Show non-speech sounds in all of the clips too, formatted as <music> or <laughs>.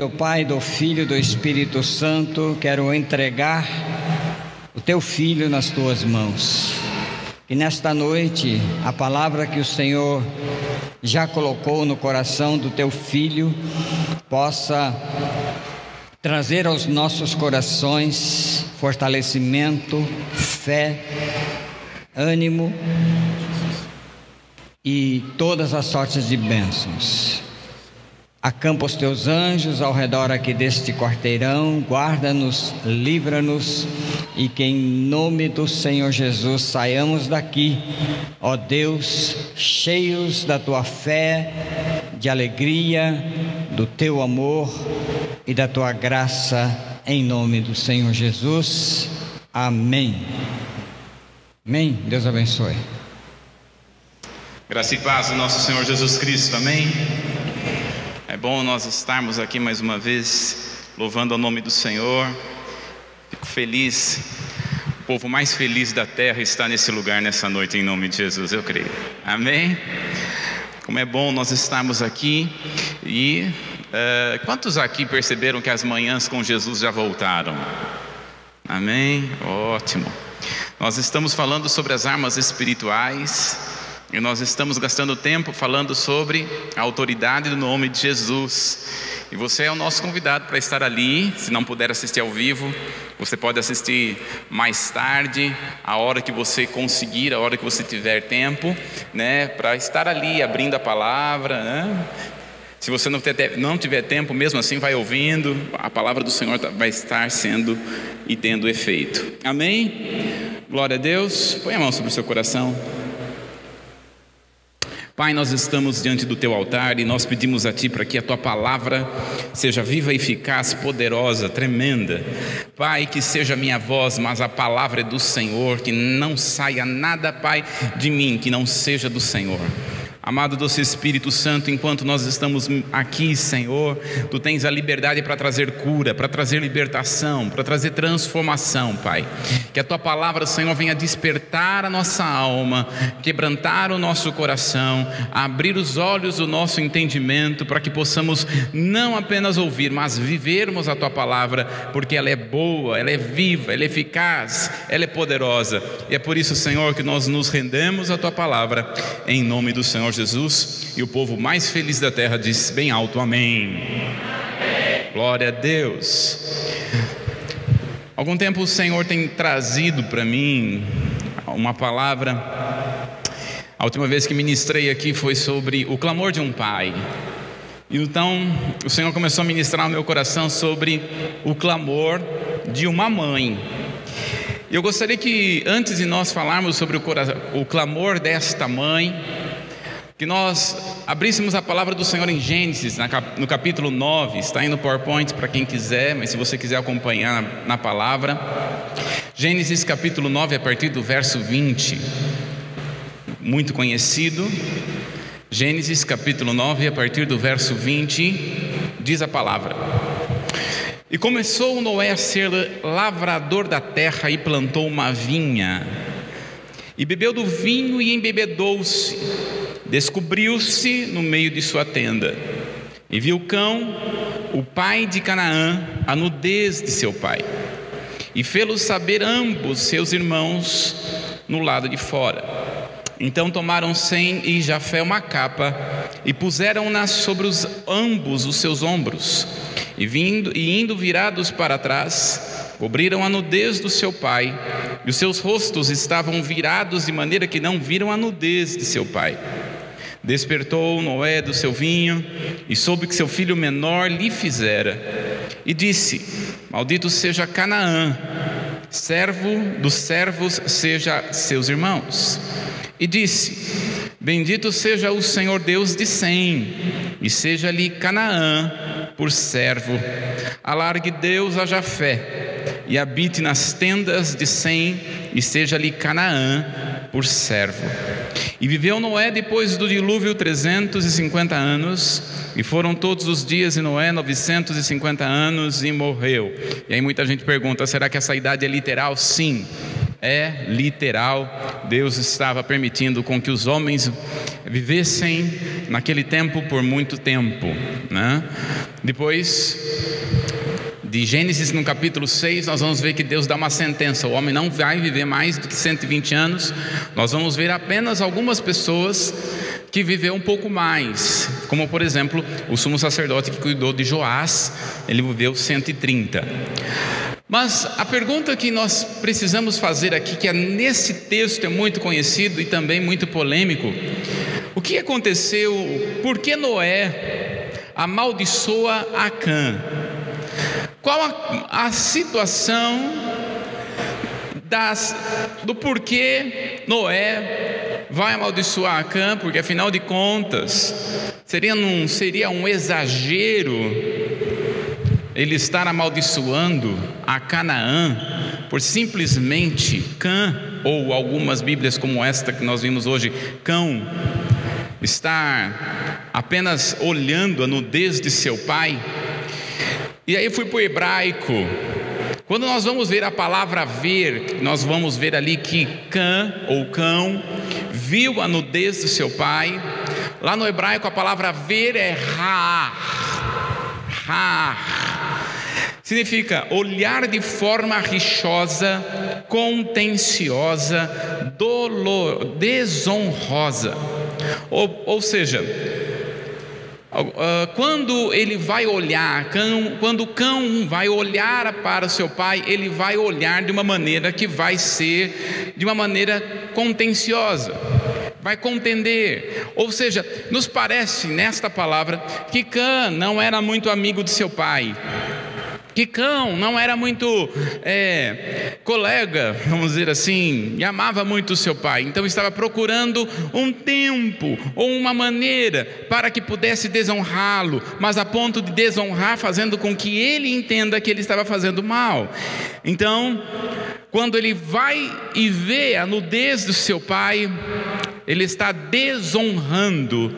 Do Pai, do Filho do Espírito Santo, quero entregar o teu filho nas tuas mãos. E nesta noite, a palavra que o Senhor já colocou no coração do teu filho possa trazer aos nossos corações fortalecimento, fé, ânimo e todas as sortes de bênçãos. Acampa os teus anjos ao redor aqui deste quarteirão, guarda-nos, livra-nos e que em nome do Senhor Jesus saiamos daqui, ó Deus, cheios da tua fé, de alegria, do teu amor e da tua graça, em nome do Senhor Jesus. Amém. Amém. Deus abençoe. Graça e paz do nosso Senhor Jesus Cristo. Amém. Bom nós estarmos aqui mais uma vez, louvando o nome do Senhor. Fico feliz. O povo mais feliz da terra está nesse lugar nessa noite, em nome de Jesus, eu creio. Amém? Como é bom nós estarmos aqui. E uh, quantos aqui perceberam que as manhãs com Jesus já voltaram? Amém? Ótimo. Nós estamos falando sobre as armas espirituais. E nós estamos gastando tempo falando sobre a autoridade do nome de Jesus. E você é o nosso convidado para estar ali. Se não puder assistir ao vivo, você pode assistir mais tarde, a hora que você conseguir, a hora que você tiver tempo, né, para estar ali abrindo a palavra. Né? Se você não, não tiver tempo, mesmo assim, vai ouvindo, a palavra do Senhor tá, vai estar sendo e tendo efeito. Amém? Glória a Deus. Põe a mão sobre o seu coração. Pai, nós estamos diante do teu altar e nós pedimos a ti para que a tua palavra seja viva, eficaz, poderosa, tremenda. Pai, que seja minha voz, mas a palavra é do Senhor, que não saia nada, Pai, de mim que não seja do Senhor. Amado doce Espírito Santo, enquanto nós estamos aqui, Senhor, tu tens a liberdade para trazer cura, para trazer libertação, para trazer transformação, Pai. Que a tua palavra, Senhor, venha despertar a nossa alma, quebrantar o nosso coração, abrir os olhos do nosso entendimento, para que possamos não apenas ouvir, mas vivermos a tua palavra, porque ela é boa, ela é viva, ela é eficaz, ela é poderosa. E é por isso, Senhor, que nós nos rendemos à tua palavra, em nome do Senhor Jesus. E o povo mais feliz da terra diz bem alto: Amém. Amém. Glória a Deus. Algum tempo o Senhor tem trazido para mim uma palavra. A última vez que ministrei aqui foi sobre o clamor de um pai. Então o Senhor começou a ministrar no meu coração sobre o clamor de uma mãe. Eu gostaria que antes de nós falarmos sobre o, o clamor desta mãe, que nós abríssemos a palavra do Senhor em Gênesis, no capítulo 9, está aí no PowerPoint para quem quiser, mas se você quiser acompanhar na palavra. Gênesis capítulo 9, a partir do verso 20, muito conhecido. Gênesis capítulo 9, a partir do verso 20, diz a palavra. E começou Noé a ser lavrador da terra e plantou uma vinha, e bebeu do vinho e embebedou-se descobriu-se no meio de sua tenda e viu cão, o pai de Canaã, a nudez de seu pai, e fê-los saber ambos seus irmãos no lado de fora. Então tomaram Sem e Jafé uma capa e puseram-na sobre os, ambos os seus ombros, e, vindo, e indo virados para trás, cobriram a nudez do seu pai, e os seus rostos estavam virados de maneira que não viram a nudez de seu pai. Despertou Noé do seu vinho e soube que seu filho menor lhe fizera. E disse: Maldito seja Canaã, servo dos servos seja seus irmãos. E disse: Bendito seja o Senhor Deus de Sem, e seja-lhe Canaã por servo. Alargue Deus a Jafé, e habite nas tendas de Sem, e seja-lhe Canaã por servo. E viveu Noé depois do dilúvio 350 anos, e foram todos os dias de Noé 950 anos e morreu. E aí muita gente pergunta: será que essa idade é literal? Sim. é literal. Deus estava permitindo com que os homens vivessem naquele tempo por muito tempo. Né? Depois de Gênesis no capítulo 6, nós vamos ver que Deus dá uma sentença: o homem não vai viver mais do que 120 anos. Nós vamos ver apenas algumas pessoas que viveu um pouco mais, como por exemplo o sumo sacerdote que cuidou de Joás, ele viveu 130. Mas a pergunta que nós precisamos fazer aqui, que é nesse texto é muito conhecido e também muito polêmico, o que aconteceu? Por que Noé amaldiçoa Acã? Qual a, a situação das, do porquê Noé vai amaldiçoar Acã, porque afinal de contas seria, um seria um exagero ele estar amaldiçoando a Canaã por simplesmente Cã, ou algumas Bíblias como esta que nós vimos hoje, cão, estar apenas olhando a nudez de seu pai. E aí fui para o hebraico, quando nós vamos ver a palavra ver, nós vamos ver ali que Cã ou cão viu a nudez do seu pai. Lá no hebraico a palavra ver é ra. Ra. Significa olhar de forma rixosa, contenciosa, dolor, desonrosa. Ou, ou seja, quando ele vai olhar, quando o cão vai olhar para o seu pai, ele vai olhar de uma maneira que vai ser de uma maneira contenciosa, vai contender. Ou seja, nos parece nesta palavra que Cã não era muito amigo de seu pai. Que Cão não era muito é, colega, vamos dizer assim, e amava muito o seu pai, então estava procurando um tempo ou uma maneira para que pudesse desonrá-lo, mas a ponto de desonrar, fazendo com que ele entenda que ele estava fazendo mal. Então, quando ele vai e vê a nudez do seu pai, ele está desonrando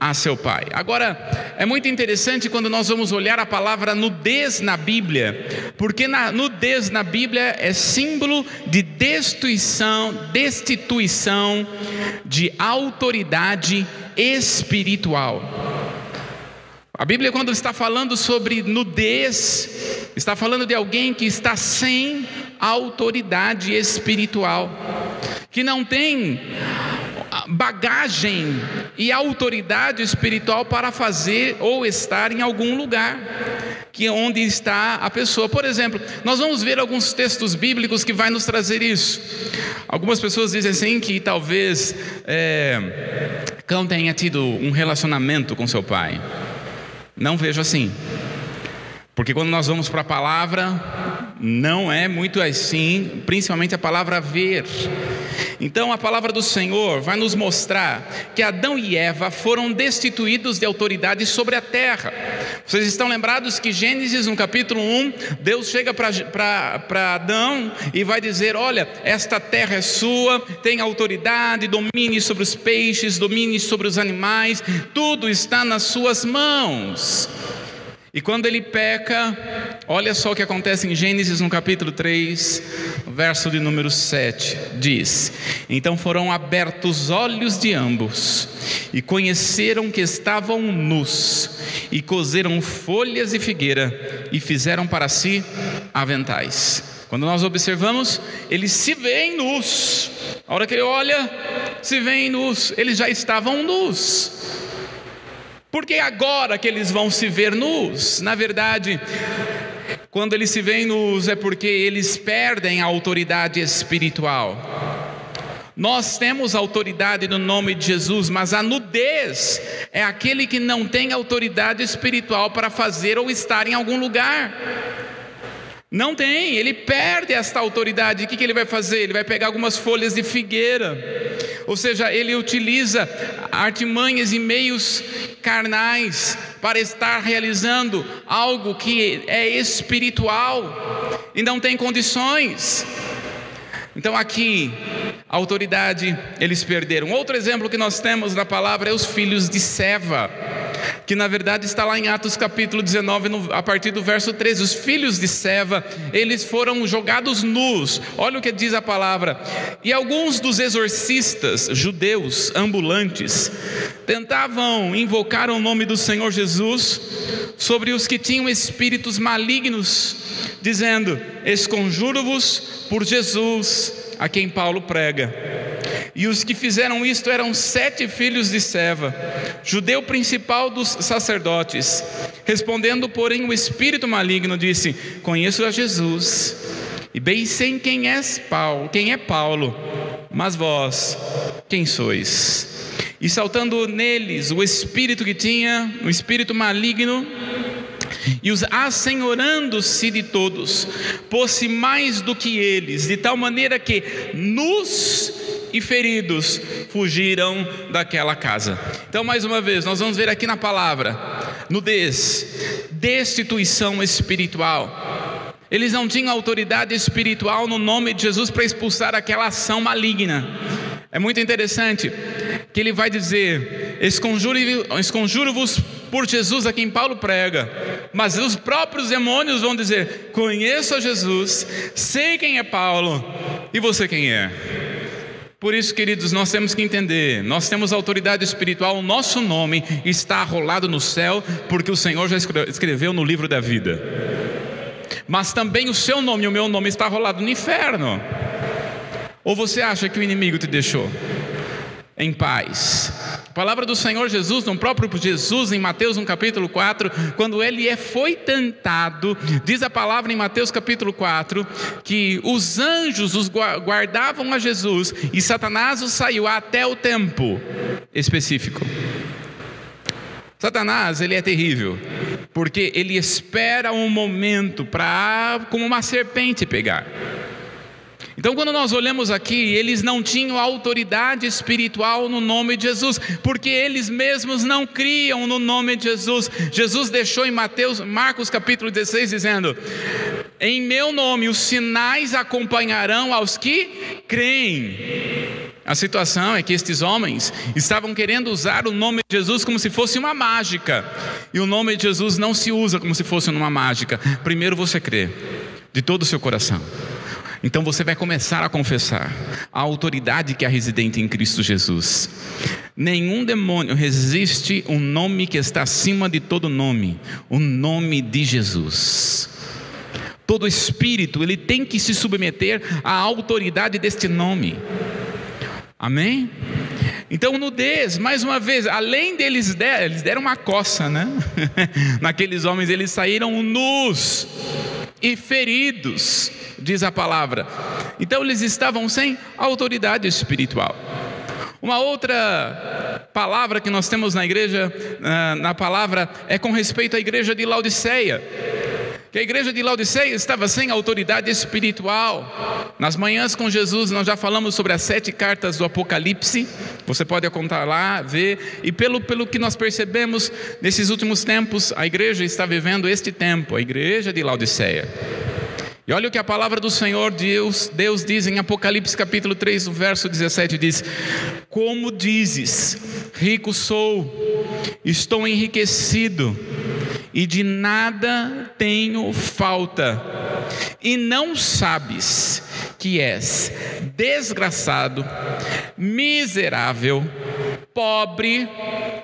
a seu pai. Agora, é muito interessante quando nós vamos olhar a palavra nudez na Bíblia, porque na nudez na Bíblia é símbolo de destituição, destituição de autoridade espiritual. A Bíblia, quando está falando sobre nudez, está falando de alguém que está sem autoridade espiritual, que não tem bagagem e autoridade espiritual para fazer ou estar em algum lugar que onde está a pessoa. Por exemplo, nós vamos ver alguns textos bíblicos que vai nos trazer isso. Algumas pessoas dizem assim que talvez é, Cão tenha tido um relacionamento com seu pai. Não vejo assim. Porque quando nós vamos para a palavra, não é muito assim, principalmente a palavra ver. Então a palavra do Senhor vai nos mostrar que Adão e Eva foram destituídos de autoridade sobre a terra. Vocês estão lembrados que Gênesis, no capítulo 1, Deus chega para Adão e vai dizer: Olha, esta terra é sua, tem autoridade, domine sobre os peixes, domine sobre os animais, tudo está nas suas mãos. E quando ele peca, olha só o que acontece em Gênesis no capítulo 3, verso de número 7, diz: Então foram abertos os olhos de ambos, e conheceram que estavam nus, e cozeram folhas de figueira, e fizeram para si aventais. Quando nós observamos, eles se veem nus. A hora que ele olha, se veem nus, eles já estavam nus. Porque agora que eles vão se ver nus, na verdade, quando eles se veem nus é porque eles perdem a autoridade espiritual. Nós temos autoridade no nome de Jesus, mas a nudez é aquele que não tem autoridade espiritual para fazer ou estar em algum lugar. Não tem, ele perde esta autoridade. O que, que ele vai fazer? Ele vai pegar algumas folhas de figueira, ou seja, ele utiliza artimanhas e meios carnais para estar realizando algo que é espiritual e não tem condições. Então, aqui, a autoridade eles perderam. Outro exemplo que nós temos na palavra é os filhos de Seva. que na verdade está lá em Atos capítulo 19, no, a partir do verso 13. Os filhos de Seva, eles foram jogados nus. Olha o que diz a palavra. E alguns dos exorcistas judeus ambulantes tentavam invocar o nome do Senhor Jesus sobre os que tinham espíritos malignos, dizendo: Esconjuro-vos por Jesus, a quem Paulo prega. E os que fizeram isto eram sete filhos de Seva, judeu principal dos sacerdotes. Respondendo, porém, o espírito maligno disse: Conheço a Jesus, e bem sei quem é Paulo, quem é Paulo, mas vós, quem sois? E saltando neles o espírito que tinha, o espírito maligno, e os assenhorando-se de todos, pôs-se mais do que eles, de tal maneira que nos e feridos fugiram daquela casa. Então, mais uma vez, nós vamos ver aqui na palavra, nudez, destituição espiritual. Eles não tinham autoridade espiritual no nome de Jesus para expulsar aquela ação maligna. É muito interessante que ele vai dizer: esconjuro-vos por Jesus a quem Paulo prega, mas os próprios demônios vão dizer: conheço a Jesus, sei quem é Paulo, e você quem é? Por isso, queridos, nós temos que entender: nós temos autoridade espiritual, o nosso nome está arrolado no céu, porque o Senhor já escreveu no livro da vida. Mas também o seu nome e o meu nome está arrolado no inferno. Ou você acha que o inimigo te deixou em paz? Palavra do Senhor Jesus, no próprio Jesus, em Mateus, no capítulo 4, quando ele é, foi tentado, diz a palavra em Mateus capítulo 4, que os anjos os guardavam a Jesus e Satanás os saiu até o tempo específico. Satanás, ele é terrível, porque ele espera um momento para, como uma serpente, pegar. Então, quando nós olhamos aqui, eles não tinham autoridade espiritual no nome de Jesus, porque eles mesmos não criam no nome de Jesus. Jesus deixou em Mateus, Marcos capítulo 16 dizendo: "Em meu nome os sinais acompanharão aos que creem". A situação é que estes homens estavam querendo usar o nome de Jesus como se fosse uma mágica. E o nome de Jesus não se usa como se fosse uma mágica. Primeiro você crê de todo o seu coração. Então você vai começar a confessar a autoridade que é residente em Cristo Jesus. Nenhum demônio resiste um nome que está acima de todo nome, o nome de Jesus. Todo espírito, ele tem que se submeter à autoridade deste nome. Amém? Então, nudez, mais uma vez, além deles der, eles deram uma coça, né? <laughs> Naqueles homens, eles saíram nus e feridos diz a palavra. Então eles estavam sem autoridade espiritual. Uma outra palavra que nós temos na igreja, na palavra, é com respeito à igreja de Laodiceia. Que a igreja de Laodiceia estava sem autoridade espiritual. Nas manhãs com Jesus, nós já falamos sobre as sete cartas do Apocalipse. Você pode contar lá, ver. E pelo, pelo que nós percebemos, nesses últimos tempos, a igreja está vivendo este tempo, a igreja de Laodiceia. E olha o que a palavra do Senhor Deus, Deus diz em Apocalipse capítulo 3, verso 17 diz: Como dizes, rico sou, estou enriquecido e de nada tenho falta. E não sabes que és desgraçado, miserável, pobre,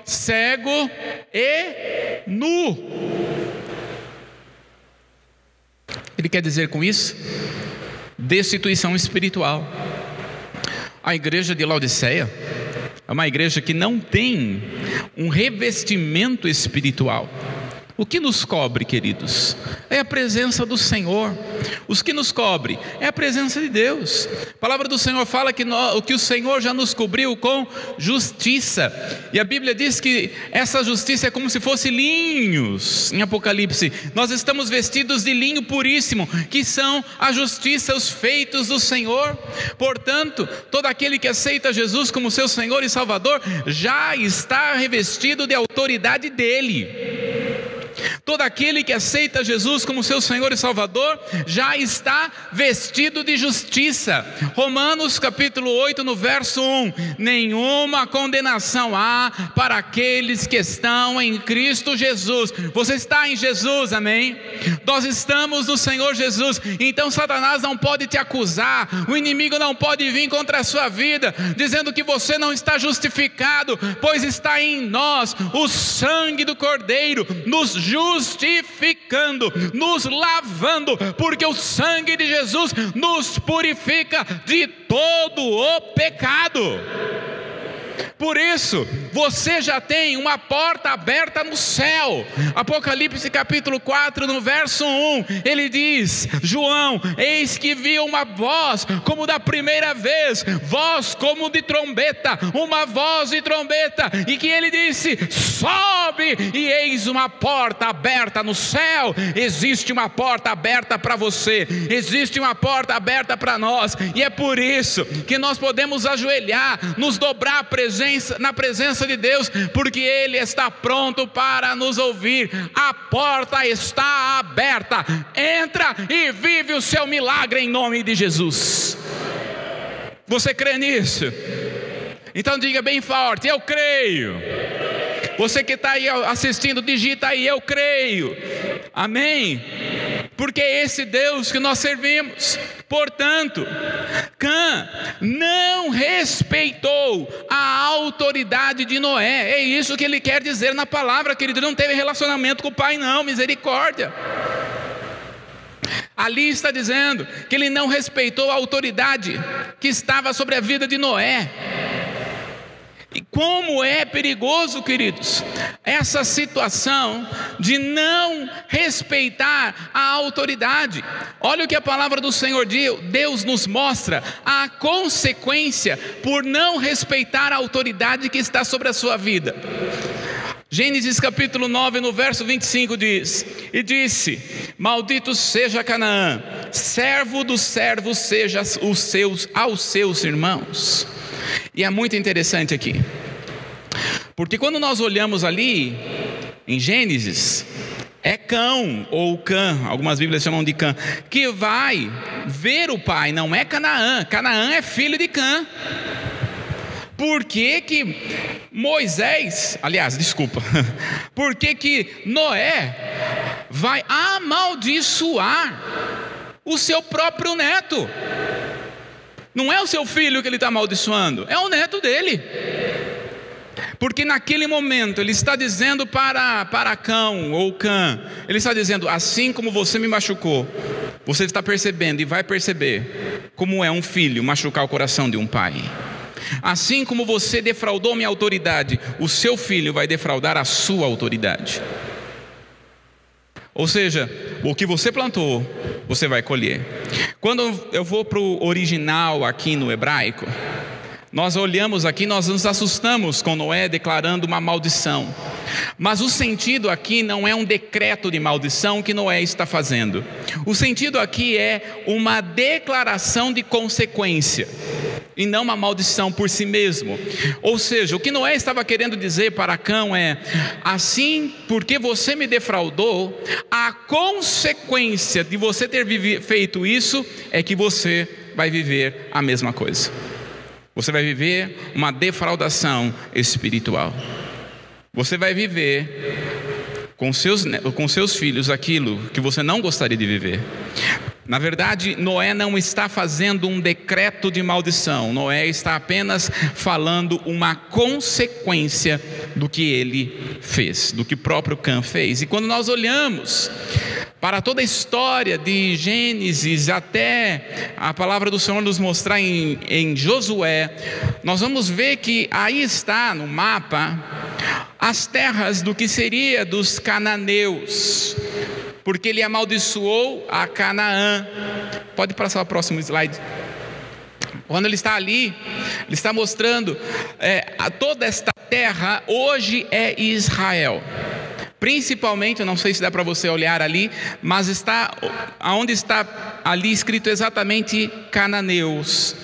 cego e nu. Ele quer dizer com isso? Destituição espiritual. A igreja de Laodiceia é uma igreja que não tem um revestimento espiritual. O que nos cobre, queridos? É a presença do Senhor. Os que nos cobre é a presença de Deus. A palavra do Senhor fala que, nós, que o Senhor já nos cobriu com justiça. E a Bíblia diz que essa justiça é como se fosse linhos, em Apocalipse. Nós estamos vestidos de linho puríssimo, que são a justiça, os feitos do Senhor. Portanto, todo aquele que aceita Jesus como seu Senhor e Salvador já está revestido de autoridade dele. Todo aquele que aceita Jesus como seu Senhor e Salvador já está vestido de justiça. Romanos capítulo 8, no verso 1: Nenhuma condenação há para aqueles que estão em Cristo Jesus. Você está em Jesus, amém? Nós estamos no Senhor Jesus. Então Satanás não pode te acusar, o inimigo não pode vir contra a sua vida, dizendo que você não está justificado, pois está em nós o sangue do Cordeiro nos justificando, nos lavando, porque o sangue de Jesus nos purifica de todo o pecado. Por isso, você já tem uma porta aberta no céu. Apocalipse capítulo 4, no verso 1, ele diz: João, eis que vi uma voz como da primeira vez, voz como de trombeta, uma voz de trombeta, e que ele disse: Sobe, e eis uma porta aberta no céu. Existe uma porta aberta para você, existe uma porta aberta para nós, e é por isso que nós podemos ajoelhar, nos dobrar presença, na presença de Deus, porque Ele está pronto para nos ouvir. A porta está aberta. Entra e vive o seu milagre em nome de Jesus. Você crê nisso? Então diga bem forte: Eu creio. Você que está aí assistindo, digita aí, eu creio. Amém? Porque é esse Deus que nós servimos. Portanto, Cã não respeitou a autoridade de Noé. É isso que ele quer dizer na palavra, querido. Ele não teve relacionamento com o pai, não, misericórdia. Ali está dizendo que ele não respeitou a autoridade que estava sobre a vida de Noé. E como é perigoso, queridos, essa situação de não respeitar a autoridade. Olha o que a palavra do Senhor Deus nos mostra: a consequência por não respeitar a autoridade que está sobre a sua vida. Gênesis capítulo 9, no verso 25 diz: E disse: Maldito seja Canaã, servo dos servos seja os seus aos seus irmãos. E é muito interessante aqui, porque quando nós olhamos ali em Gênesis, é cão ou cã, algumas Bíblias chamam de cã, que vai ver o pai, não é Canaã. Canaã é filho de Cã. Por que, que Moisés, aliás, desculpa, <laughs> por que, que Noé vai amaldiçoar o seu próprio neto? Não é o seu filho que ele está amaldiçoando, é o neto dele. Porque naquele momento ele está dizendo para, para cão ou cã, ele está dizendo: assim como você me machucou, você está percebendo e vai perceber como é um filho machucar o coração de um pai. Assim como você defraudou minha autoridade, o seu filho vai defraudar a sua autoridade. Ou seja, o que você plantou, você vai colher. Quando eu vou para o original aqui no hebraico, nós olhamos aqui, nós nos assustamos com Noé declarando uma maldição. Mas o sentido aqui não é um decreto de maldição que Noé está fazendo. O sentido aqui é uma declaração de consequência e não uma maldição por si mesmo. Ou seja, o que Noé estava querendo dizer para Cão é: assim, porque você me defraudou, a consequência de você ter feito isso é que você vai viver a mesma coisa. Você vai viver uma defraudação espiritual. Você vai viver com seus, com seus filhos aquilo que você não gostaria de viver. Na verdade, Noé não está fazendo um decreto de maldição, Noé está apenas falando uma consequência do que ele fez, do que o próprio Cã fez. E quando nós olhamos para toda a história de Gênesis até a palavra do Senhor nos mostrar em, em Josué, nós vamos ver que aí está no mapa as terras do que seria dos cananeus porque ele amaldiçoou a Canaã. Pode passar o próximo slide. Quando ele está ali, ele está mostrando é, toda esta terra hoje é Israel. Principalmente, eu não sei se dá para você olhar ali, mas está aonde está ali escrito exatamente cananeus.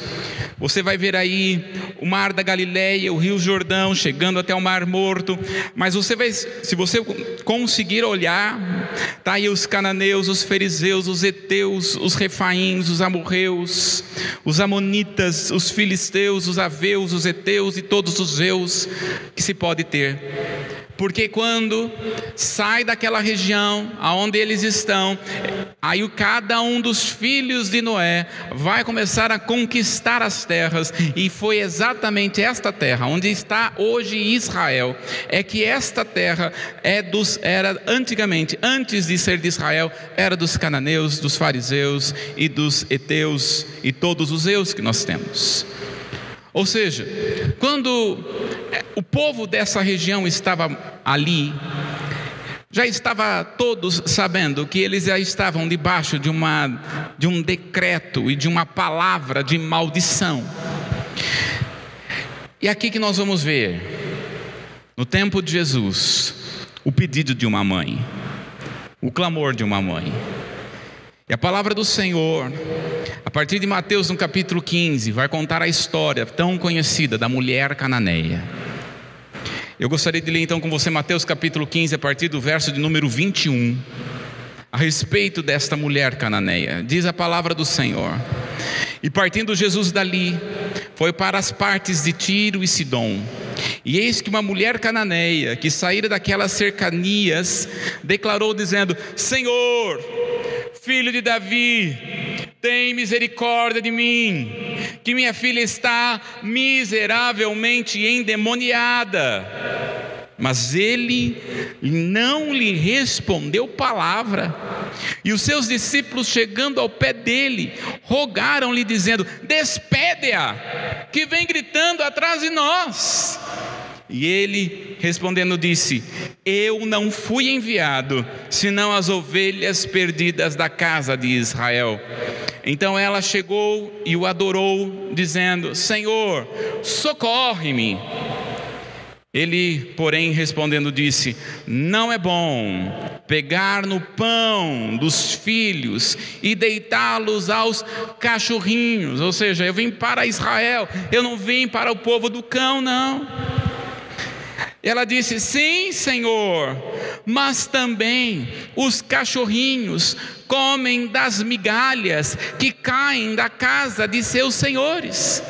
Você vai ver aí o mar da Galileia, o Rio Jordão, chegando até o Mar Morto. Mas você vai, se você conseguir olhar, tá aí os cananeus, os fariseus, os heteus, os refaíns, os amorreus, os amonitas, os filisteus, os aveus, os heteus e todos os zeus que se pode ter porque quando sai daquela região aonde eles estão, aí cada um dos filhos de Noé vai começar a conquistar as terras, e foi exatamente esta terra onde está hoje Israel, é que esta terra é dos era antigamente, antes de ser de Israel, era dos cananeus, dos fariseus e dos heteus e todos os eus que nós temos. Ou seja, quando é, o povo dessa região estava ali, já estava todos sabendo que eles já estavam debaixo de, uma, de um decreto e de uma palavra de maldição. E aqui que nós vamos ver, no tempo de Jesus, o pedido de uma mãe, o clamor de uma mãe. E a palavra do Senhor, a partir de Mateus no capítulo 15, vai contar a história tão conhecida da mulher cananeia. Eu gostaria de ler então com você Mateus capítulo 15, a partir do verso de número 21, a respeito desta mulher cananeia. Diz a palavra do Senhor. E partindo Jesus dali, foi para as partes de Tiro e Sidom. E eis que uma mulher cananeia, que saíra daquelas cercanias, declarou dizendo: Senhor, filho de Davi, tem misericórdia de mim, que minha filha está miseravelmente endemoniada. Mas ele não lhe respondeu palavra. E os seus discípulos, chegando ao pé dele, rogaram-lhe, dizendo: Despede-a, que vem gritando atrás de nós. E ele respondendo disse: Eu não fui enviado, senão as ovelhas perdidas da casa de Israel. Então ela chegou e o adorou, dizendo: Senhor, socorre-me. Ele, porém, respondendo, disse: Não é bom pegar no pão dos filhos e deitá-los aos cachorrinhos. Ou seja, eu vim para Israel, eu não vim para o povo do cão, não. Ela disse: Sim, Senhor, mas também os cachorrinhos comem das migalhas que caem da casa de seus senhores.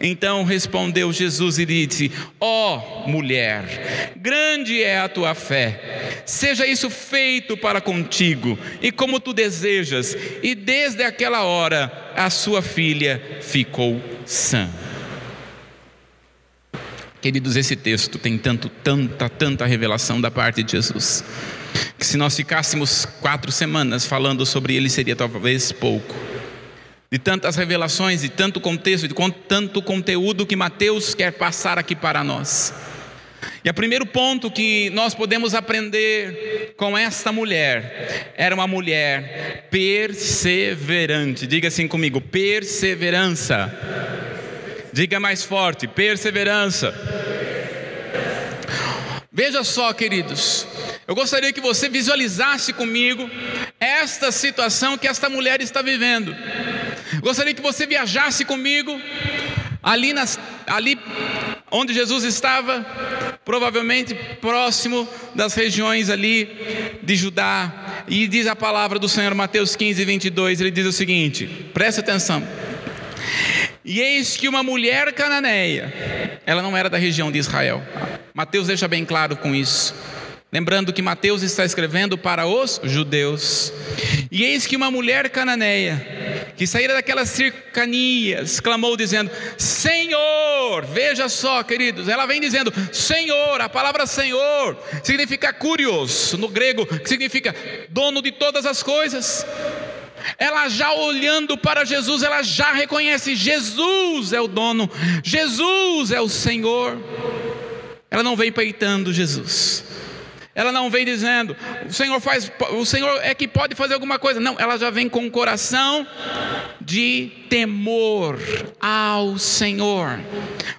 Então respondeu Jesus e disse: Ó oh, mulher, grande é a tua fé, seja isso feito para contigo, e como tu desejas. E desde aquela hora a sua filha ficou sã. Queridos, esse texto tem tanto, tanta, tanta revelação da parte de Jesus, que se nós ficássemos quatro semanas falando sobre ele, seria talvez pouco. De tantas revelações, de tanto contexto, de tanto conteúdo que Mateus quer passar aqui para nós. E o primeiro ponto que nós podemos aprender com esta mulher era uma mulher perseverante. Diga assim comigo: perseverança. Diga mais forte: perseverança. Veja só, queridos, eu gostaria que você visualizasse comigo esta situação que esta mulher está vivendo. Gostaria que você viajasse comigo ali, nas, ali onde Jesus estava, provavelmente próximo das regiões ali de Judá. E diz a palavra do Senhor, Mateus 15, 22, ele diz o seguinte: preste atenção. E eis que uma mulher cananeia, ela não era da região de Israel. Mateus deixa bem claro com isso. Lembrando que Mateus está escrevendo para os judeus. E eis que uma mulher cananeia, que saíra daquelas cercanias, clamou dizendo: Senhor, veja só, queridos, ela vem dizendo: Senhor, a palavra Senhor significa curioso no grego, que significa dono de todas as coisas. Ela já olhando para Jesus, ela já reconhece: Jesus é o dono, Jesus é o Senhor. Ela não vem peitando Jesus. Ela não vem dizendo, o Senhor faz, o Senhor é que pode fazer alguma coisa. Não, ela já vem com um coração de temor ao Senhor.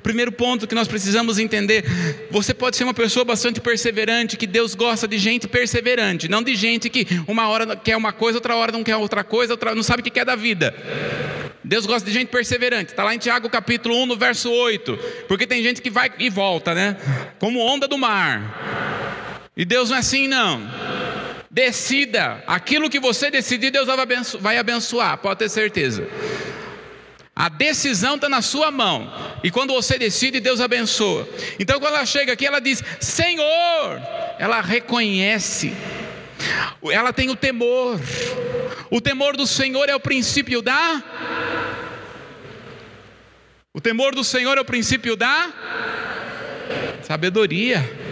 Primeiro ponto que nós precisamos entender: você pode ser uma pessoa bastante perseverante, que Deus gosta de gente perseverante, não de gente que uma hora quer uma coisa, outra hora não quer outra coisa, outra não sabe o que quer da vida. Deus gosta de gente perseverante. Está lá em Tiago capítulo 1, no verso 8. Porque tem gente que vai e volta, né? Como onda do mar. E Deus não é assim, não. Decida. Aquilo que você decidir, Deus vai abençoar, pode ter certeza. A decisão está na sua mão. E quando você decide, Deus abençoa. Então, quando ela chega aqui, ela diz: Senhor. Ela reconhece. Ela tem o temor. O temor do Senhor é o princípio da. O temor do Senhor é o princípio da sabedoria.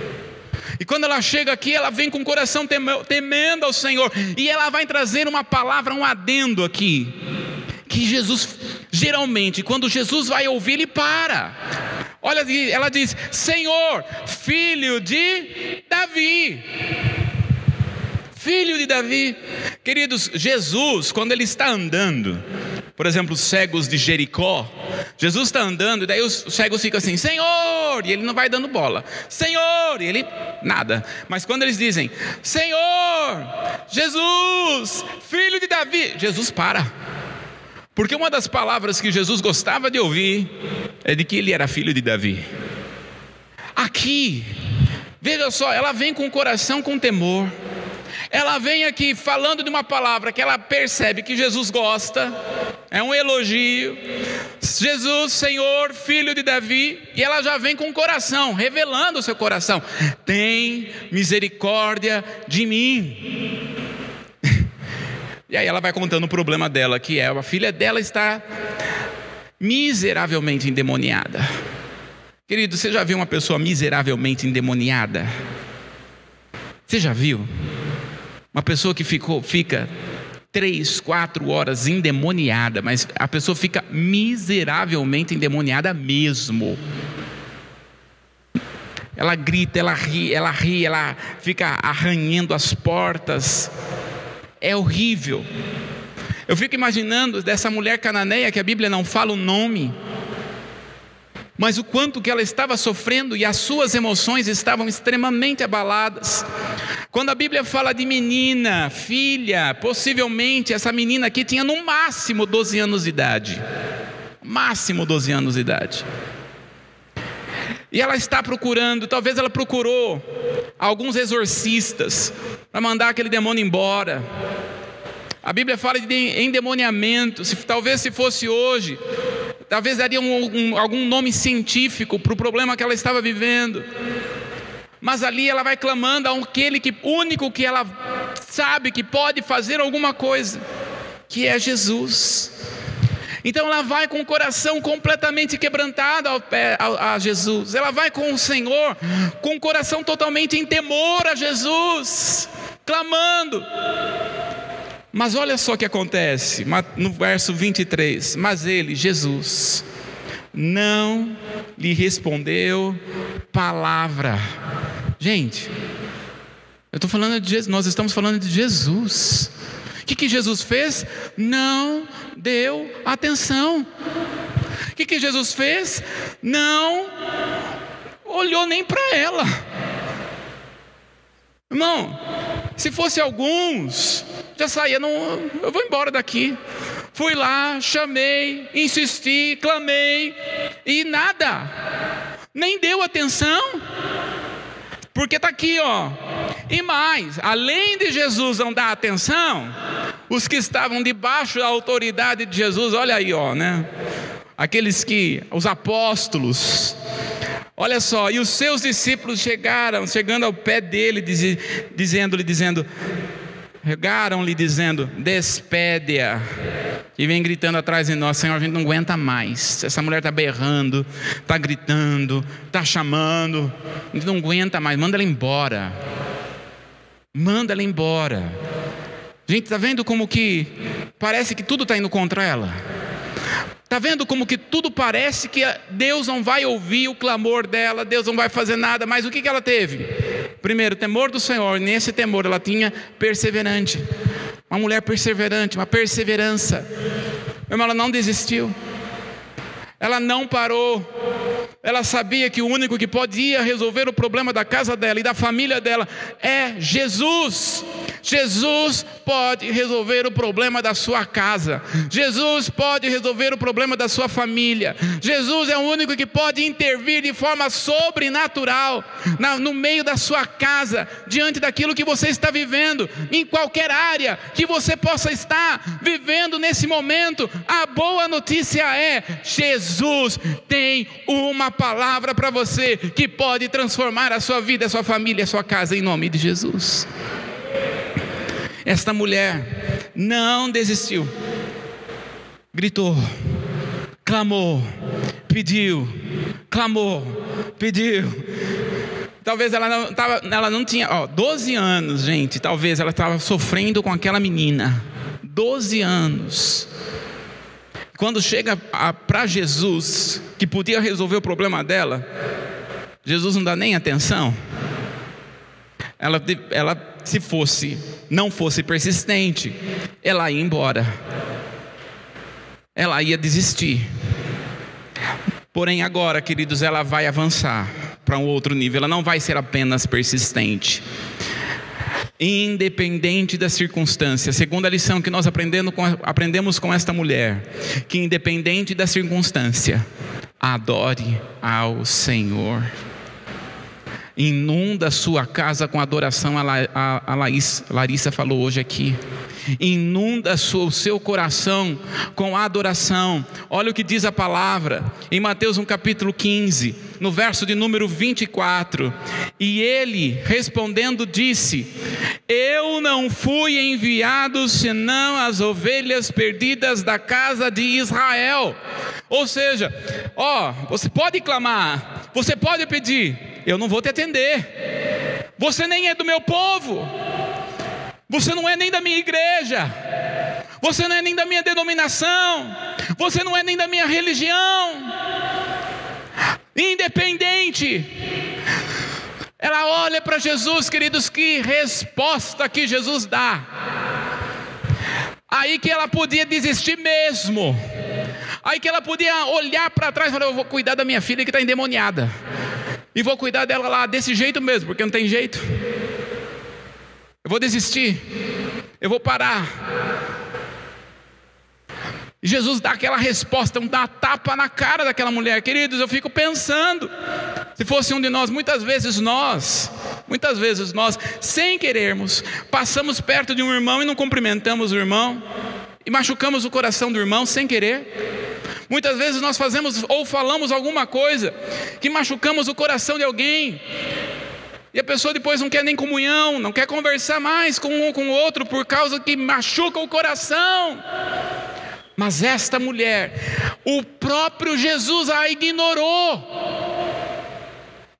E quando ela chega aqui, ela vem com o coração temendo ao Senhor. E ela vai trazer uma palavra, um adendo aqui. Que Jesus, geralmente, quando Jesus vai ouvir, ele para. Olha, ela diz: Senhor, filho de Davi. Filho de Davi. Queridos, Jesus, quando ele está andando, por exemplo, os cegos de Jericó, Jesus está andando, e daí os cegos ficam assim, Senhor, e ele não vai dando bola, Senhor, e ele nada. Mas quando eles dizem, Senhor, Jesus, filho de Davi, Jesus para. Porque uma das palavras que Jesus gostava de ouvir é de que ele era filho de Davi. Aqui, veja só, ela vem com o coração com temor ela vem aqui falando de uma palavra que ela percebe que Jesus gosta, é um elogio. Jesus, Senhor, filho de Davi, e ela já vem com o coração, revelando o seu coração: tem misericórdia de mim. <laughs> E aí ela vai contando o problema dela, que é a filha dela está miseravelmente endemoniada. Querido, você já viu uma pessoa miseravelmente endemoniada? Você já viu? Uma pessoa que ficou, fica três, quatro horas endemoniada, mas a pessoa fica miseravelmente endemoniada mesmo. Ela grita, ela ri, ela ri, ela fica arranhando as portas. É horrível. Eu fico imaginando dessa mulher cananeia que a Bíblia não fala o nome mas o quanto que ela estava sofrendo e as suas emoções estavam extremamente abaladas. Quando a Bíblia fala de menina, filha, possivelmente essa menina aqui tinha no máximo 12 anos de idade. Máximo 12 anos de idade. E ela está procurando, talvez ela procurou alguns exorcistas para mandar aquele demônio embora. A Bíblia fala de endemoniamento. Se, talvez se fosse hoje, talvez daria um, um, algum nome científico para o problema que ela estava vivendo. Mas ali ela vai clamando aquele que único que ela sabe que pode fazer alguma coisa, que é Jesus. Então ela vai com o coração completamente quebrantado ao pé, a, a Jesus. Ela vai com o Senhor, com o coração totalmente em temor a Jesus, clamando. Mas olha só o que acontece no verso 23. Mas ele, Jesus, não lhe respondeu palavra. Gente, eu estou falando de Jesus, nós estamos falando de Jesus. O que, que Jesus fez? Não deu atenção. O que, que Jesus fez? Não olhou nem para ela. Irmão, se fosse alguns, já saía, não, eu vou embora daqui. Fui lá, chamei, insisti, clamei e nada. Nem deu atenção. Porque está aqui, ó. E mais, além de Jesus não dar atenção, os que estavam debaixo da autoridade de Jesus, olha aí, ó, né? Aqueles que, os apóstolos, olha só, e os seus discípulos chegaram, chegando ao pé dele, dizendo-lhe, dizendo, regaram-lhe dizendo: Despede-a. E vem gritando atrás de nós: Senhor, a gente não aguenta mais. Essa mulher está berrando, está gritando, está chamando. A gente não aguenta mais. Manda ela embora. Manda ela embora. Gente, está vendo como que parece que tudo está indo contra ela? Está vendo como que tudo parece que Deus não vai ouvir o clamor dela, Deus não vai fazer nada, mas o que, que ela teve? Primeiro, temor do Senhor, nesse temor ela tinha perseverante, uma mulher perseverante, uma perseverança. Ela não desistiu, ela não parou, ela sabia que o único que podia resolver o problema da casa dela e da família dela é Jesus. Jesus pode resolver o problema da sua casa. Jesus pode resolver o problema da sua família. Jesus é o único que pode intervir de forma sobrenatural na, no meio da sua casa, diante daquilo que você está vivendo, em qualquer área que você possa estar vivendo nesse momento. A boa notícia é: Jesus tem uma palavra para você que pode transformar a sua vida, a sua família, a sua casa, em nome de Jesus. Esta mulher não desistiu, gritou, clamou, pediu, clamou, pediu. Talvez ela não, tava, ela não tinha, ó, 12 anos, gente. Talvez ela estava sofrendo com aquela menina. 12 anos. Quando chega para Jesus, que podia resolver o problema dela, Jesus não dá nem atenção. Ela, ela se fosse, não fosse persistente, ela ia embora. Ela ia desistir. Porém, agora, queridos, ela vai avançar para um outro nível. Ela não vai ser apenas persistente independente das circunstâncias. Segunda lição que nós aprendemos com esta mulher, que independente da circunstância, adore ao Senhor. Inunda sua casa com adoração, a, a, a Laís, Larissa falou hoje aqui inunda o seu coração com adoração. Olha o que diz a palavra em Mateus um capítulo 15, no verso de número 24. E ele, respondendo, disse: Eu não fui enviado senão as ovelhas perdidas da casa de Israel. Ou seja, ó, você pode clamar, você pode pedir, eu não vou te atender. Você nem é do meu povo. Você não é nem da minha igreja. Você não é nem da minha denominação. Você não é nem da minha religião. Independente. Ela olha para Jesus, queridos, que resposta que Jesus dá. Aí que ela podia desistir mesmo. Aí que ela podia olhar para trás e falar: Eu vou cuidar da minha filha que está endemoniada. E vou cuidar dela lá desse jeito mesmo, porque não tem jeito. Eu vou desistir. Eu vou parar. E Jesus dá aquela resposta, um dá tapa na cara daquela mulher. Queridos, eu fico pensando, se fosse um de nós, muitas vezes nós, muitas vezes nós, sem querermos, passamos perto de um irmão e não cumprimentamos o irmão, e machucamos o coração do irmão sem querer. Muitas vezes nós fazemos ou falamos alguma coisa que machucamos o coração de alguém, e a pessoa depois não quer nem comunhão, não quer conversar mais com um com o outro por causa que machuca o coração. Mas esta mulher, o próprio Jesus a ignorou.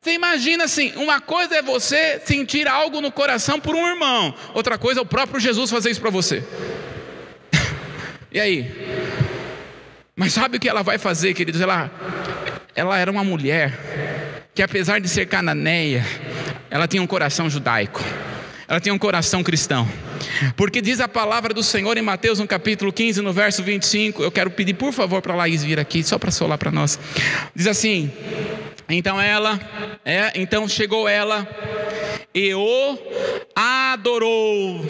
Você imagina assim: uma coisa é você sentir algo no coração por um irmão, outra coisa é o próprio Jesus fazer isso para você. <laughs> e aí? Mas sabe o que ela vai fazer, queridos? Ela, ela era uma mulher que, apesar de ser cananeia, ela tinha um coração judaico, ela tinha um coração cristão. Porque diz a palavra do Senhor em Mateus, no capítulo 15, no verso 25. Eu quero pedir, por favor, para a Laís vir aqui, só para solar para nós. Diz assim: Então ela, é, então chegou ela e o adorou,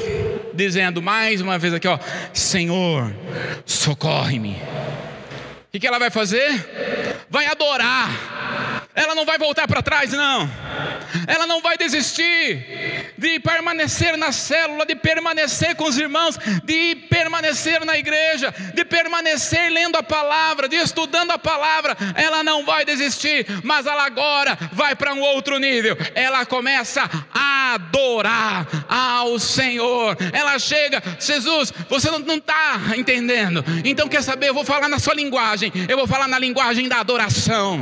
dizendo mais uma vez aqui, ó: Senhor, socorre-me. O que, que ela vai fazer? Vai adorar ela não vai voltar para trás, não. Ela não vai desistir de permanecer na célula, de permanecer com os irmãos, de permanecer na igreja, de permanecer lendo a palavra, de estudando a palavra. Ela não vai desistir, mas ela agora vai para um outro nível. Ela começa a adorar ao Senhor. Ela chega, Jesus, você não está entendendo. Então quer saber? Eu vou falar na sua linguagem. Eu vou falar na linguagem da adoração.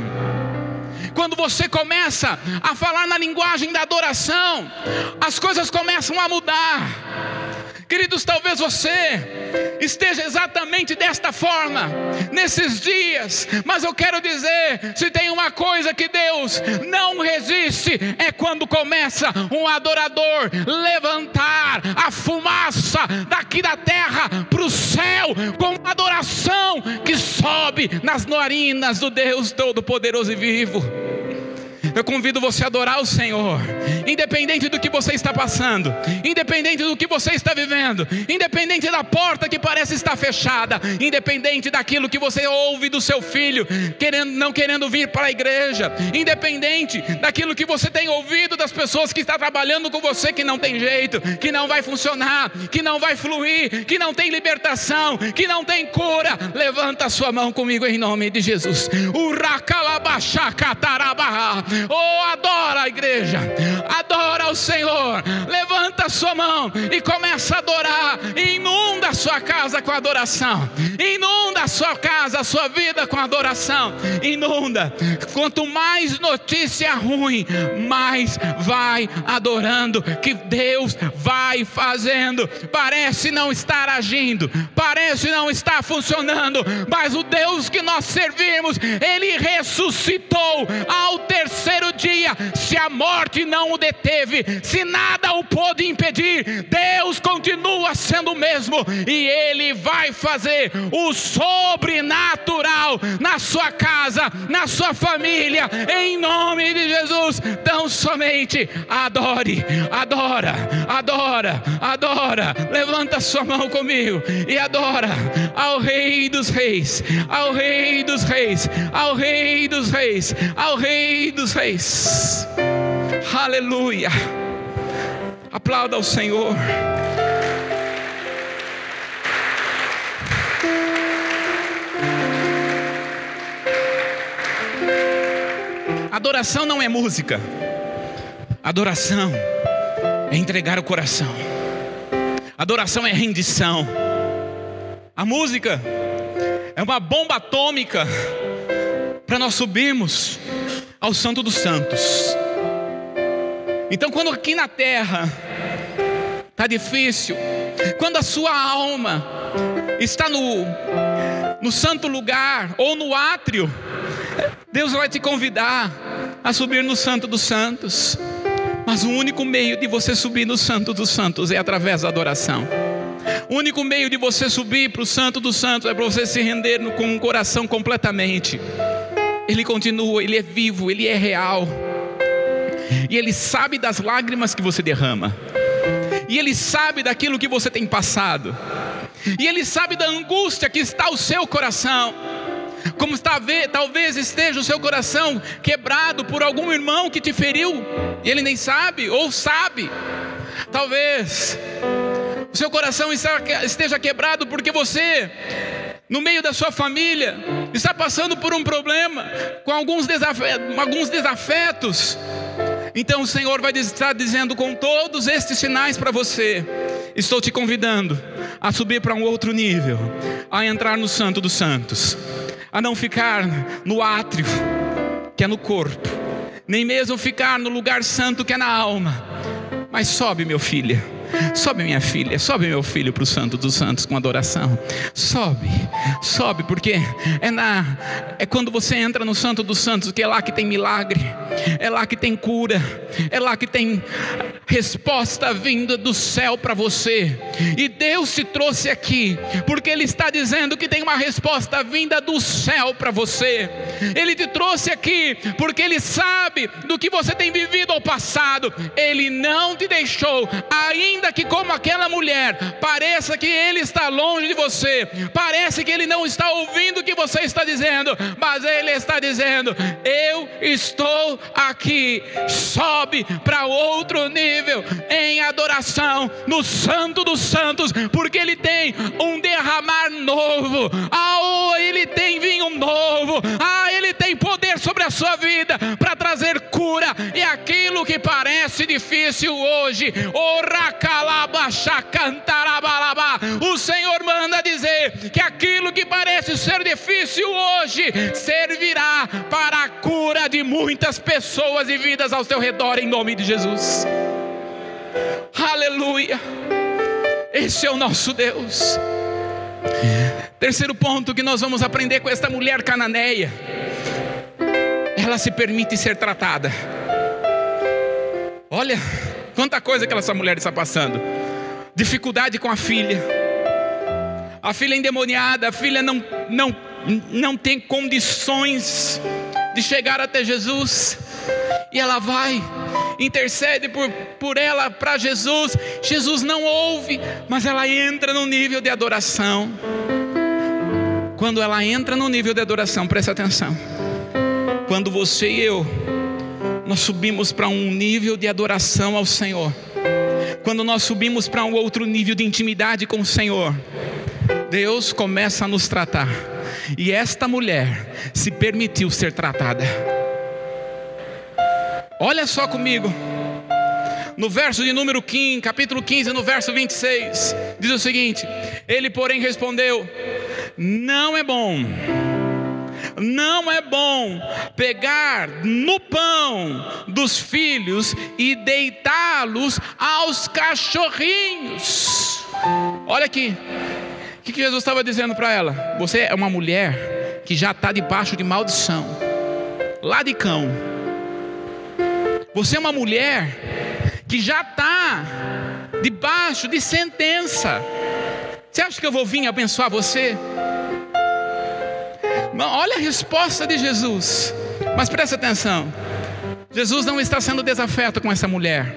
Quando você começa a falar na linguagem da adoração, as coisas começam a mudar. Queridos, talvez você esteja exatamente desta forma nesses dias, mas eu quero dizer: se tem uma coisa que Deus não resiste, é quando começa um adorador levantar a fumaça daqui da terra para o céu, com uma adoração que sobe nas narinas do Deus Todo-Poderoso e Vivo. Eu convido você a adorar o Senhor, independente do que você está passando, independente do que você está vivendo, independente da porta que parece estar fechada, independente daquilo que você ouve do seu filho, querendo, não querendo vir para a igreja, independente daquilo que você tem ouvido das pessoas que estão trabalhando com você que não tem jeito, que não vai funcionar, que não vai fluir, que não tem libertação, que não tem cura. Levanta a sua mão comigo em nome de Jesus. Oh, adora a igreja, adora o Senhor. Levanta a sua mão e começa a adorar. Inunda a sua casa com adoração. Inunda a sua casa, a sua vida com adoração. Inunda. Quanto mais notícia ruim, mais vai adorando. Que Deus vai fazendo. Parece não estar agindo, parece não estar funcionando, mas o Deus que nós servimos, Ele ressuscitou ao terceiro dia. Se a morte não o deteve, se nada o pôde impedir, Deus continua sendo o mesmo e Ele vai fazer o sobrenatural na sua casa, na sua família, em nome de Jesus. Tão somente adore, adora, adora, adora. Levanta sua mão comigo e adora ao Rei dos Reis, ao Rei dos Reis, ao Rei dos Reis, ao Rei dos Reis. Aleluia. Aplauda ao Senhor. Adoração não é música. Adoração é entregar o coração. Adoração é rendição. A música é uma bomba atômica para nós subirmos ao Santo dos Santos. Então, quando aqui na terra está difícil, quando a sua alma está no, no santo lugar ou no átrio, Deus vai te convidar a subir no Santo dos Santos. Mas o único meio de você subir no Santo dos Santos é através da adoração. O único meio de você subir para o Santo dos Santos é para você se render com um coração completamente. Ele continua, ele é vivo, ele é real. E ele sabe das lágrimas que você derrama. E ele sabe daquilo que você tem passado. E ele sabe da angústia que está o seu coração. Como está talvez esteja o seu coração quebrado por algum irmão que te feriu e ele nem sabe ou sabe. Talvez o seu coração esteja quebrado porque você, no meio da sua família, está passando por um problema, com alguns, desafetos, alguns desafetos. Então o Senhor vai estar dizendo com todos estes sinais para você: estou te convidando a subir para um outro nível, a entrar no Santo dos Santos, a não ficar no átrio, que é no corpo, nem mesmo ficar no lugar santo, que é na alma, mas sobe, meu filho Sobe, minha filha, sobe, meu filho, para o Santo dos Santos com adoração. Sobe, sobe, porque é, na, é quando você entra no Santo dos Santos que é lá que tem milagre, é lá que tem cura, é lá que tem resposta vinda do céu para você. E Deus te trouxe aqui, porque Ele está dizendo que tem uma resposta vinda do céu para você. Ele te trouxe aqui, porque Ele sabe do que você tem vivido ao passado. Ele não te deixou ainda ainda que como aquela mulher, pareça que ele está longe de você, parece que ele não está ouvindo o que você está dizendo, mas ele está dizendo: Eu estou aqui. Sobe para outro nível em adoração no Santo dos Santos, porque ele tem um derramar novo. Ah, ele tem vinho novo. Ah, ele tem poder sobre a sua vida para trazer cura e aquilo que parece difícil hoje. O Senhor manda dizer que aquilo que parece ser difícil hoje servirá para a cura de muitas pessoas e vidas ao seu redor, em nome de Jesus. Aleluia. Esse é o nosso Deus. Terceiro ponto que nós vamos aprender com esta mulher cananeia. Ela se permite ser tratada. Olha, Quanta coisa que essa mulher está passando. Dificuldade com a filha. A filha endemoniada, a filha não, não, não tem condições de chegar até Jesus. E ela vai, intercede por, por ela para Jesus. Jesus não ouve, mas ela entra no nível de adoração. Quando ela entra no nível de adoração, presta atenção. Quando você e eu, nós subimos para um nível de adoração ao Senhor. Quando nós subimos para um outro nível de intimidade com o Senhor, Deus começa a nos tratar. E esta mulher se permitiu ser tratada. Olha só comigo. No verso de número 15, capítulo 15, no verso 26, diz o seguinte: Ele, porém, respondeu: Não é bom não é bom pegar no pão dos filhos e deitá-los aos cachorrinhos. Olha aqui, o que Jesus estava dizendo para ela? Você é uma mulher que já está debaixo de maldição, lá de cão. Você é uma mulher que já está debaixo de sentença. Você acha que eu vou vir abençoar você? Olha a resposta de Jesus. Mas presta atenção. Jesus não está sendo desafeto com essa mulher.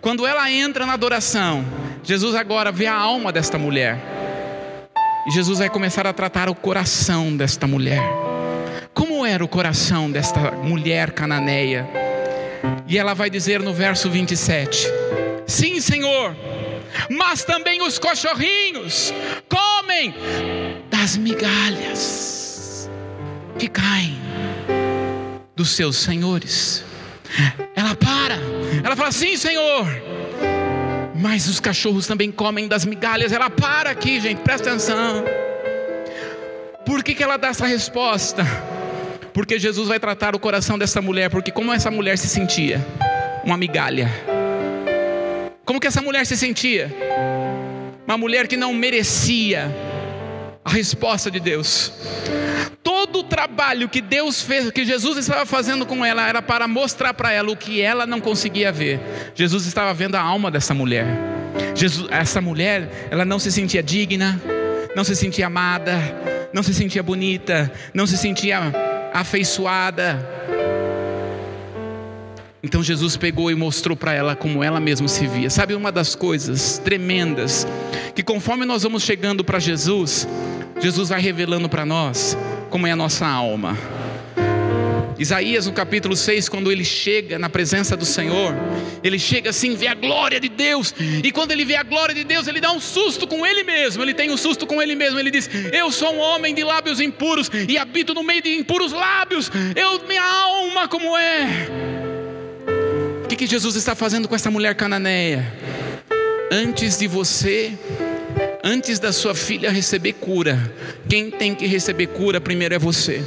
Quando ela entra na adoração, Jesus agora vê a alma desta mulher. E Jesus vai começar a tratar o coração desta mulher. Como era o coração desta mulher cananeia? E ela vai dizer no verso 27: Sim, Senhor, mas também os cachorrinhos comem das migalhas que caem dos seus senhores. Ela para, ela fala: Sim, Senhor. Mas os cachorros também comem das migalhas. Ela para aqui, gente, presta atenção. Por que, que ela dá essa resposta? Porque Jesus vai tratar o coração dessa mulher. Porque como essa mulher se sentia? Uma migalha. Como que essa mulher se sentia? Uma mulher que não merecia a resposta de Deus todo o trabalho que Deus fez, que Jesus estava fazendo com ela, era para mostrar para ela o que ela não conseguia ver. Jesus estava vendo a alma dessa mulher. Jesus, essa mulher, ela não se sentia digna, não se sentia amada, não se sentia bonita, não se sentia afeiçoada. Então Jesus pegou e mostrou para ela como ela mesma se via. Sabe uma das coisas tremendas que conforme nós vamos chegando para Jesus, Jesus vai revelando para nós como é a nossa alma. Isaías, no capítulo 6, quando ele chega na presença do Senhor, ele chega assim, vê a glória de Deus, e quando ele vê a glória de Deus, ele dá um susto com ele mesmo, ele tem um susto com ele mesmo, ele diz: Eu sou um homem de lábios impuros e habito no meio de impuros lábios, eu, minha alma como é. O que, que Jesus está fazendo com essa mulher cananeia? Antes de você antes da sua filha receber cura, quem tem que receber cura primeiro é você.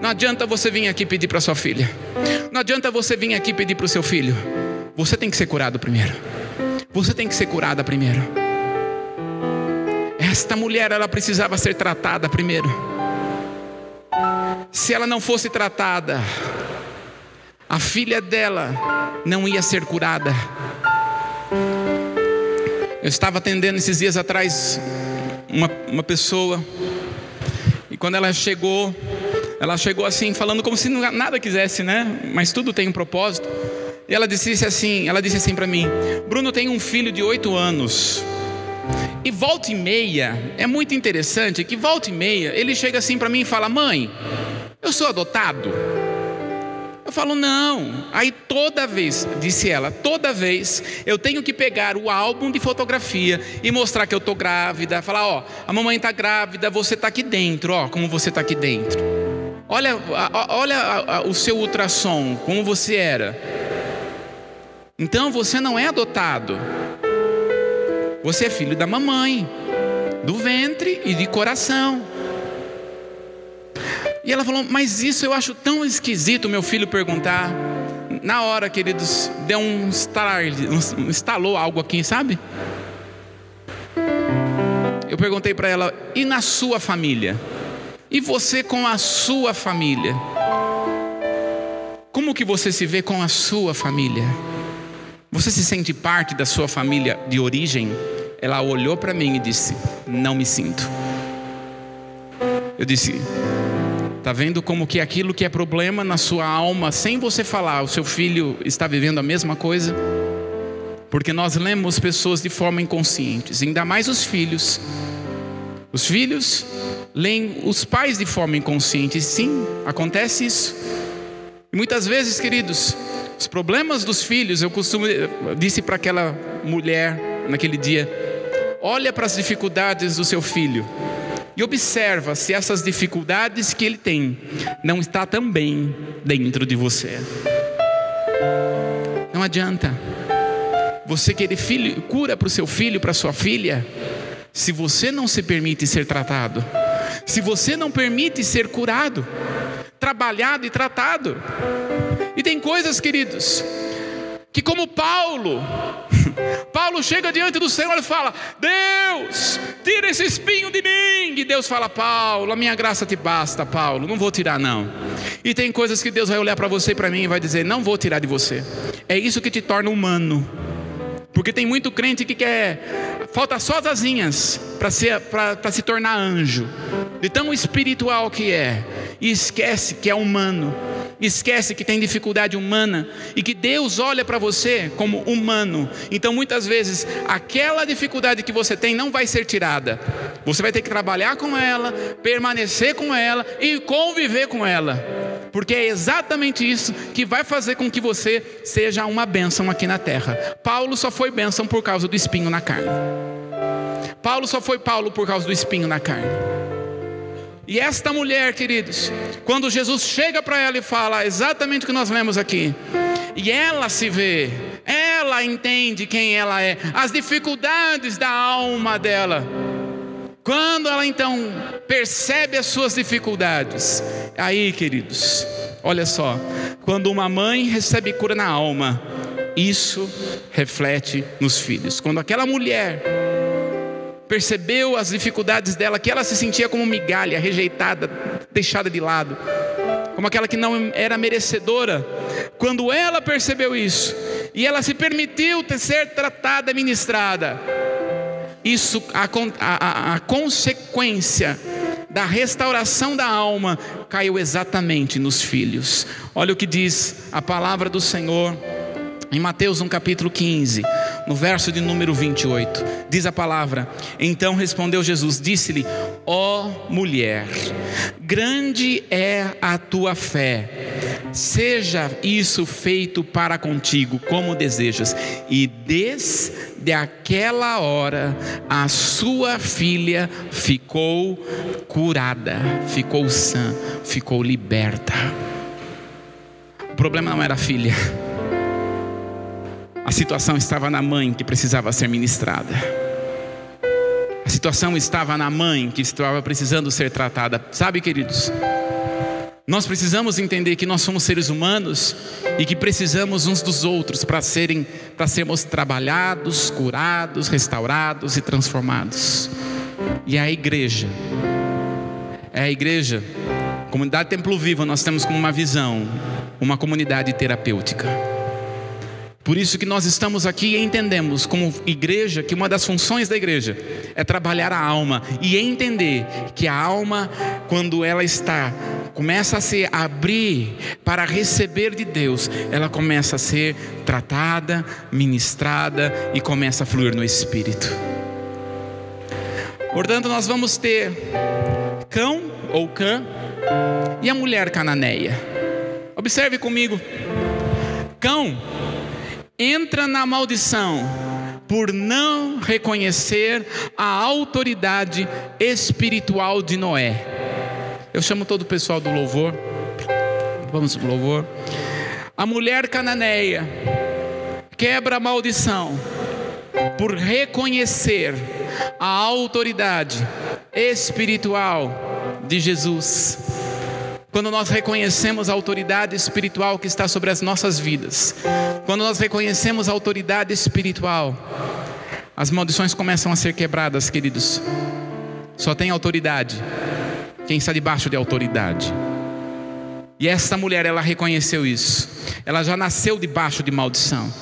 Não adianta você vir aqui pedir para sua filha. Não adianta você vir aqui pedir para o seu filho. Você tem que ser curado primeiro. Você tem que ser curada primeiro. Esta mulher, ela precisava ser tratada primeiro. Se ela não fosse tratada, a filha dela não ia ser curada. Eu estava atendendo esses dias atrás uma, uma pessoa, e quando ela chegou, ela chegou assim, falando como se nada quisesse, né? Mas tudo tem um propósito. E ela disse assim, ela disse assim para mim: Bruno tem um filho de oito anos. E volta e meia, é muito interessante que volta e meia, ele chega assim para mim e fala: Mãe, eu sou adotado. Eu falo, não. Aí toda vez, disse ela, toda vez eu tenho que pegar o álbum de fotografia e mostrar que eu estou grávida. Falar, ó, a mamãe está grávida, você está aqui dentro, ó, como você está aqui dentro. Olha, olha o seu ultrassom, como você era. Então você não é adotado. Você é filho da mamãe, do ventre e de coração. E ela falou: Mas isso eu acho tão esquisito meu filho perguntar. Na hora, queridos, deu um estalar, um, instalou algo aqui, sabe? Eu perguntei para ela: E na sua família? E você com a sua família? Como que você se vê com a sua família? Você se sente parte da sua família de origem? Ela olhou para mim e disse: Não me sinto. Eu disse: Tá vendo como que aquilo que é problema na sua alma, sem você falar, o seu filho está vivendo a mesma coisa? Porque nós lemos pessoas de forma inconsciente, ainda mais os filhos. Os filhos leem os pais de forma inconsciente. Sim, acontece isso. E muitas vezes, queridos, os problemas dos filhos, eu costumo eu disse para aquela mulher naquele dia, olha para as dificuldades do seu filho e observa se essas dificuldades que ele tem não está também dentro de você. Não adianta você querer filho, cura para o seu filho, para sua filha, se você não se permite ser tratado, se você não permite ser curado, trabalhado e tratado. E tem coisas, queridos, que como Paulo, Paulo chega diante do Senhor e fala: Deus, tira esse espinho de mim. E Deus fala: Paulo, a minha graça te basta, Paulo, não vou tirar não. E tem coisas que Deus vai olhar para você e para mim e vai dizer: Não vou tirar de você. É isso que te torna humano. Porque tem muito crente que quer, falta só as asinhas para se tornar anjo, de tão espiritual que é, e esquece que é humano esquece que tem dificuldade humana e que Deus olha para você como humano. Então, muitas vezes, aquela dificuldade que você tem não vai ser tirada. Você vai ter que trabalhar com ela, permanecer com ela e conviver com ela. Porque é exatamente isso que vai fazer com que você seja uma bênção aqui na terra. Paulo só foi bênção por causa do espinho na carne. Paulo só foi Paulo por causa do espinho na carne. E esta mulher, queridos, quando Jesus chega para ela e fala exatamente o que nós lemos aqui, e ela se vê, ela entende quem ela é, as dificuldades da alma dela. Quando ela então percebe as suas dificuldades, aí, queridos, olha só, quando uma mãe recebe cura na alma, isso reflete nos filhos. Quando aquela mulher percebeu as dificuldades dela, que ela se sentia como migalha, rejeitada, deixada de lado, como aquela que não era merecedora. Quando ela percebeu isso, e ela se permitiu ser tratada, ministrada, isso, a, a, a consequência da restauração da alma caiu exatamente nos filhos. Olha o que diz a palavra do Senhor em Mateus, no capítulo 15 no verso de número 28, diz a palavra: Então respondeu Jesus, disse-lhe: Ó oh, mulher, grande é a tua fé, seja isso feito para contigo como desejas. E desde aquela hora, a sua filha ficou curada, ficou sã, ficou liberta. O problema não era a filha a situação estava na mãe que precisava ser ministrada. A situação estava na mãe que estava precisando ser tratada. Sabe, queridos? Nós precisamos entender que nós somos seres humanos e que precisamos uns dos outros para serem para sermos trabalhados, curados, restaurados e transformados. E a igreja é a igreja, comunidade Templo Vivo, nós temos como uma visão, uma comunidade terapêutica. Por isso que nós estamos aqui e entendemos, como igreja, que uma das funções da igreja é trabalhar a alma e entender que a alma, quando ela está, começa a se abrir para receber de Deus, ela começa a ser tratada, ministrada e começa a fluir no Espírito. Portanto, nós vamos ter cão ou cã e a mulher cananeia. Observe comigo. Cão entra na maldição por não reconhecer a autoridade espiritual de Noé. Eu chamo todo o pessoal do louvor. Vamos pro louvor. A mulher cananeia quebra a maldição por reconhecer a autoridade espiritual de Jesus. Quando nós reconhecemos a autoridade espiritual que está sobre as nossas vidas, quando nós reconhecemos a autoridade espiritual, as maldições começam a ser quebradas, queridos. Só tem autoridade quem está debaixo de autoridade. E essa mulher, ela reconheceu isso. Ela já nasceu debaixo de maldição.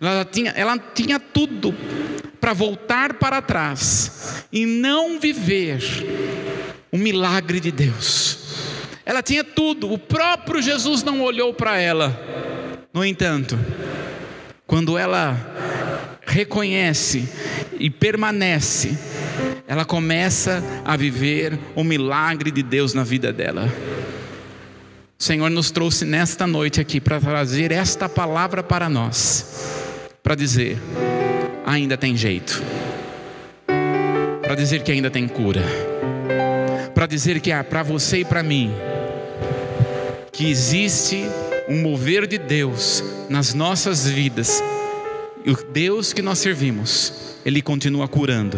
Ela tinha, ela tinha tudo para voltar para trás e não viver o milagre de Deus ela tinha tudo, o próprio Jesus não olhou para ela. No entanto, quando ela reconhece e permanece, ela começa a viver o milagre de Deus na vida dela. O Senhor nos trouxe nesta noite aqui para trazer esta palavra para nós, para dizer: ainda tem jeito, para dizer que ainda tem cura, para dizer que é para você e para mim, que existe um mover de Deus nas nossas vidas, e o Deus que nós servimos, Ele continua curando.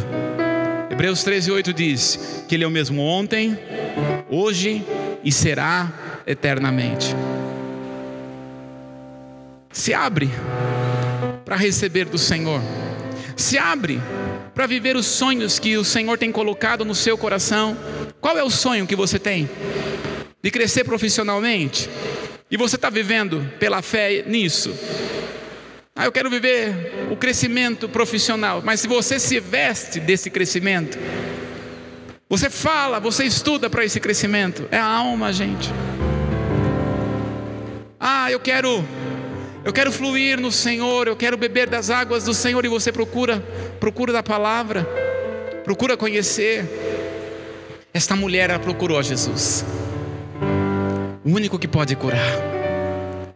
Hebreus 13, 8 diz que Ele é o mesmo ontem, hoje e será eternamente. Se abre para receber do Senhor. Se abre para viver os sonhos que o Senhor tem colocado no seu coração. Qual é o sonho que você tem? De crescer profissionalmente? E você está vivendo pela fé nisso? Ah, eu quero viver o crescimento profissional. Mas se você se veste desse crescimento, você fala, você estuda para esse crescimento. É a alma, gente. Ah, eu quero eu quero fluir no Senhor, eu quero beber das águas do Senhor e você procura, procura da palavra. Procura conhecer. Esta mulher ela procurou Jesus. O único que pode curar.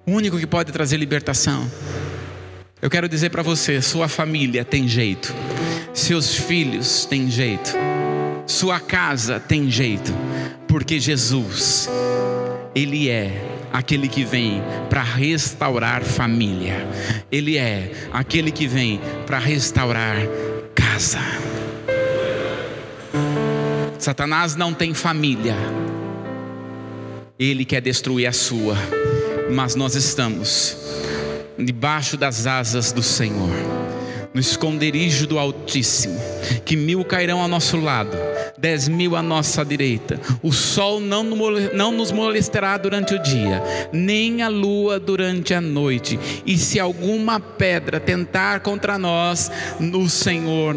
O único que pode trazer libertação. Eu quero dizer para você, sua família tem jeito. Seus filhos têm jeito sua casa tem jeito, porque Jesus, Ele é aquele que vem para restaurar família, Ele é aquele que vem para restaurar casa. Satanás não tem família, ele quer destruir a sua, mas nós estamos debaixo das asas do Senhor, no esconderijo do Altíssimo, que mil cairão ao nosso lado dez mil à nossa direita. O sol não, não nos molestará durante o dia, nem a lua durante a noite. E se alguma pedra tentar contra nós, o Senhor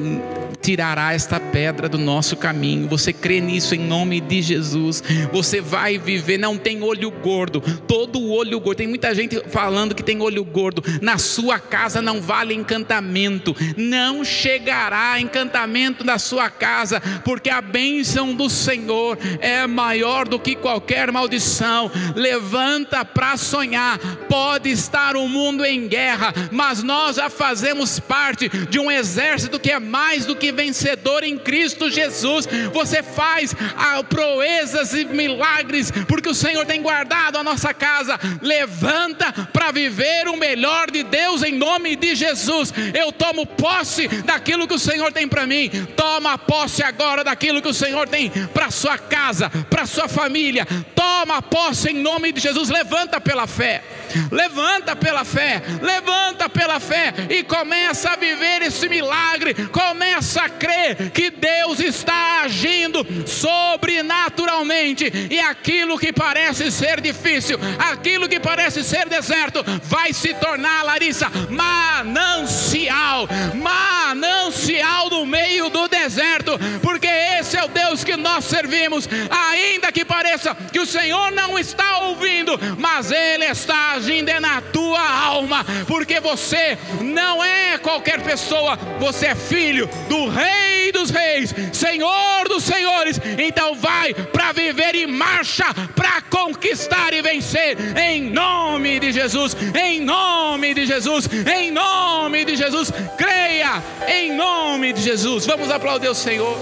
tirará esta pedra do nosso caminho. Você crê nisso em nome de Jesus? Você vai viver, não tem olho gordo. Todo olho gordo, tem muita gente falando que tem olho gordo. Na sua casa não vale encantamento, não chegará encantamento na sua casa, porque a bênção do Senhor é maior do que qualquer maldição. Levanta para sonhar. Pode estar o mundo em guerra, mas nós já fazemos parte de um exército que é mais do que vencedor em Cristo Jesus. Você faz ah, proezas e milagres, porque o Senhor tem guardado a nossa casa. Levanta para viver o melhor de Deus em nome de Jesus. Eu tomo posse daquilo que o Senhor tem para mim. Toma posse agora daquilo que o Senhor tem para sua casa, para sua família. Toma posse em nome de Jesus. Levanta pela fé. Levanta pela fé. Levanta pela fé e começa a viver esse milagre. Começa a crer que Deus está agindo sobrenaturalmente e aquilo que parece ser difícil, aquilo que parece ser deserto, vai se tornar, Larissa, manancial, manancial no meio do deserto, porque esse é o Deus que nós servimos, ainda que pareça que o Senhor não está ouvindo, mas Ele está agindo é na tua alma, porque você não é qualquer pessoa, você é filho do Rei dos Reis, Senhor dos Senhores. Então vai para viver e marcha para conquistar e vencer, em nome de Jesus, em nome de Jesus, em nome de Jesus. Creia em nome de Jesus. Vamos aplaudir o Senhor.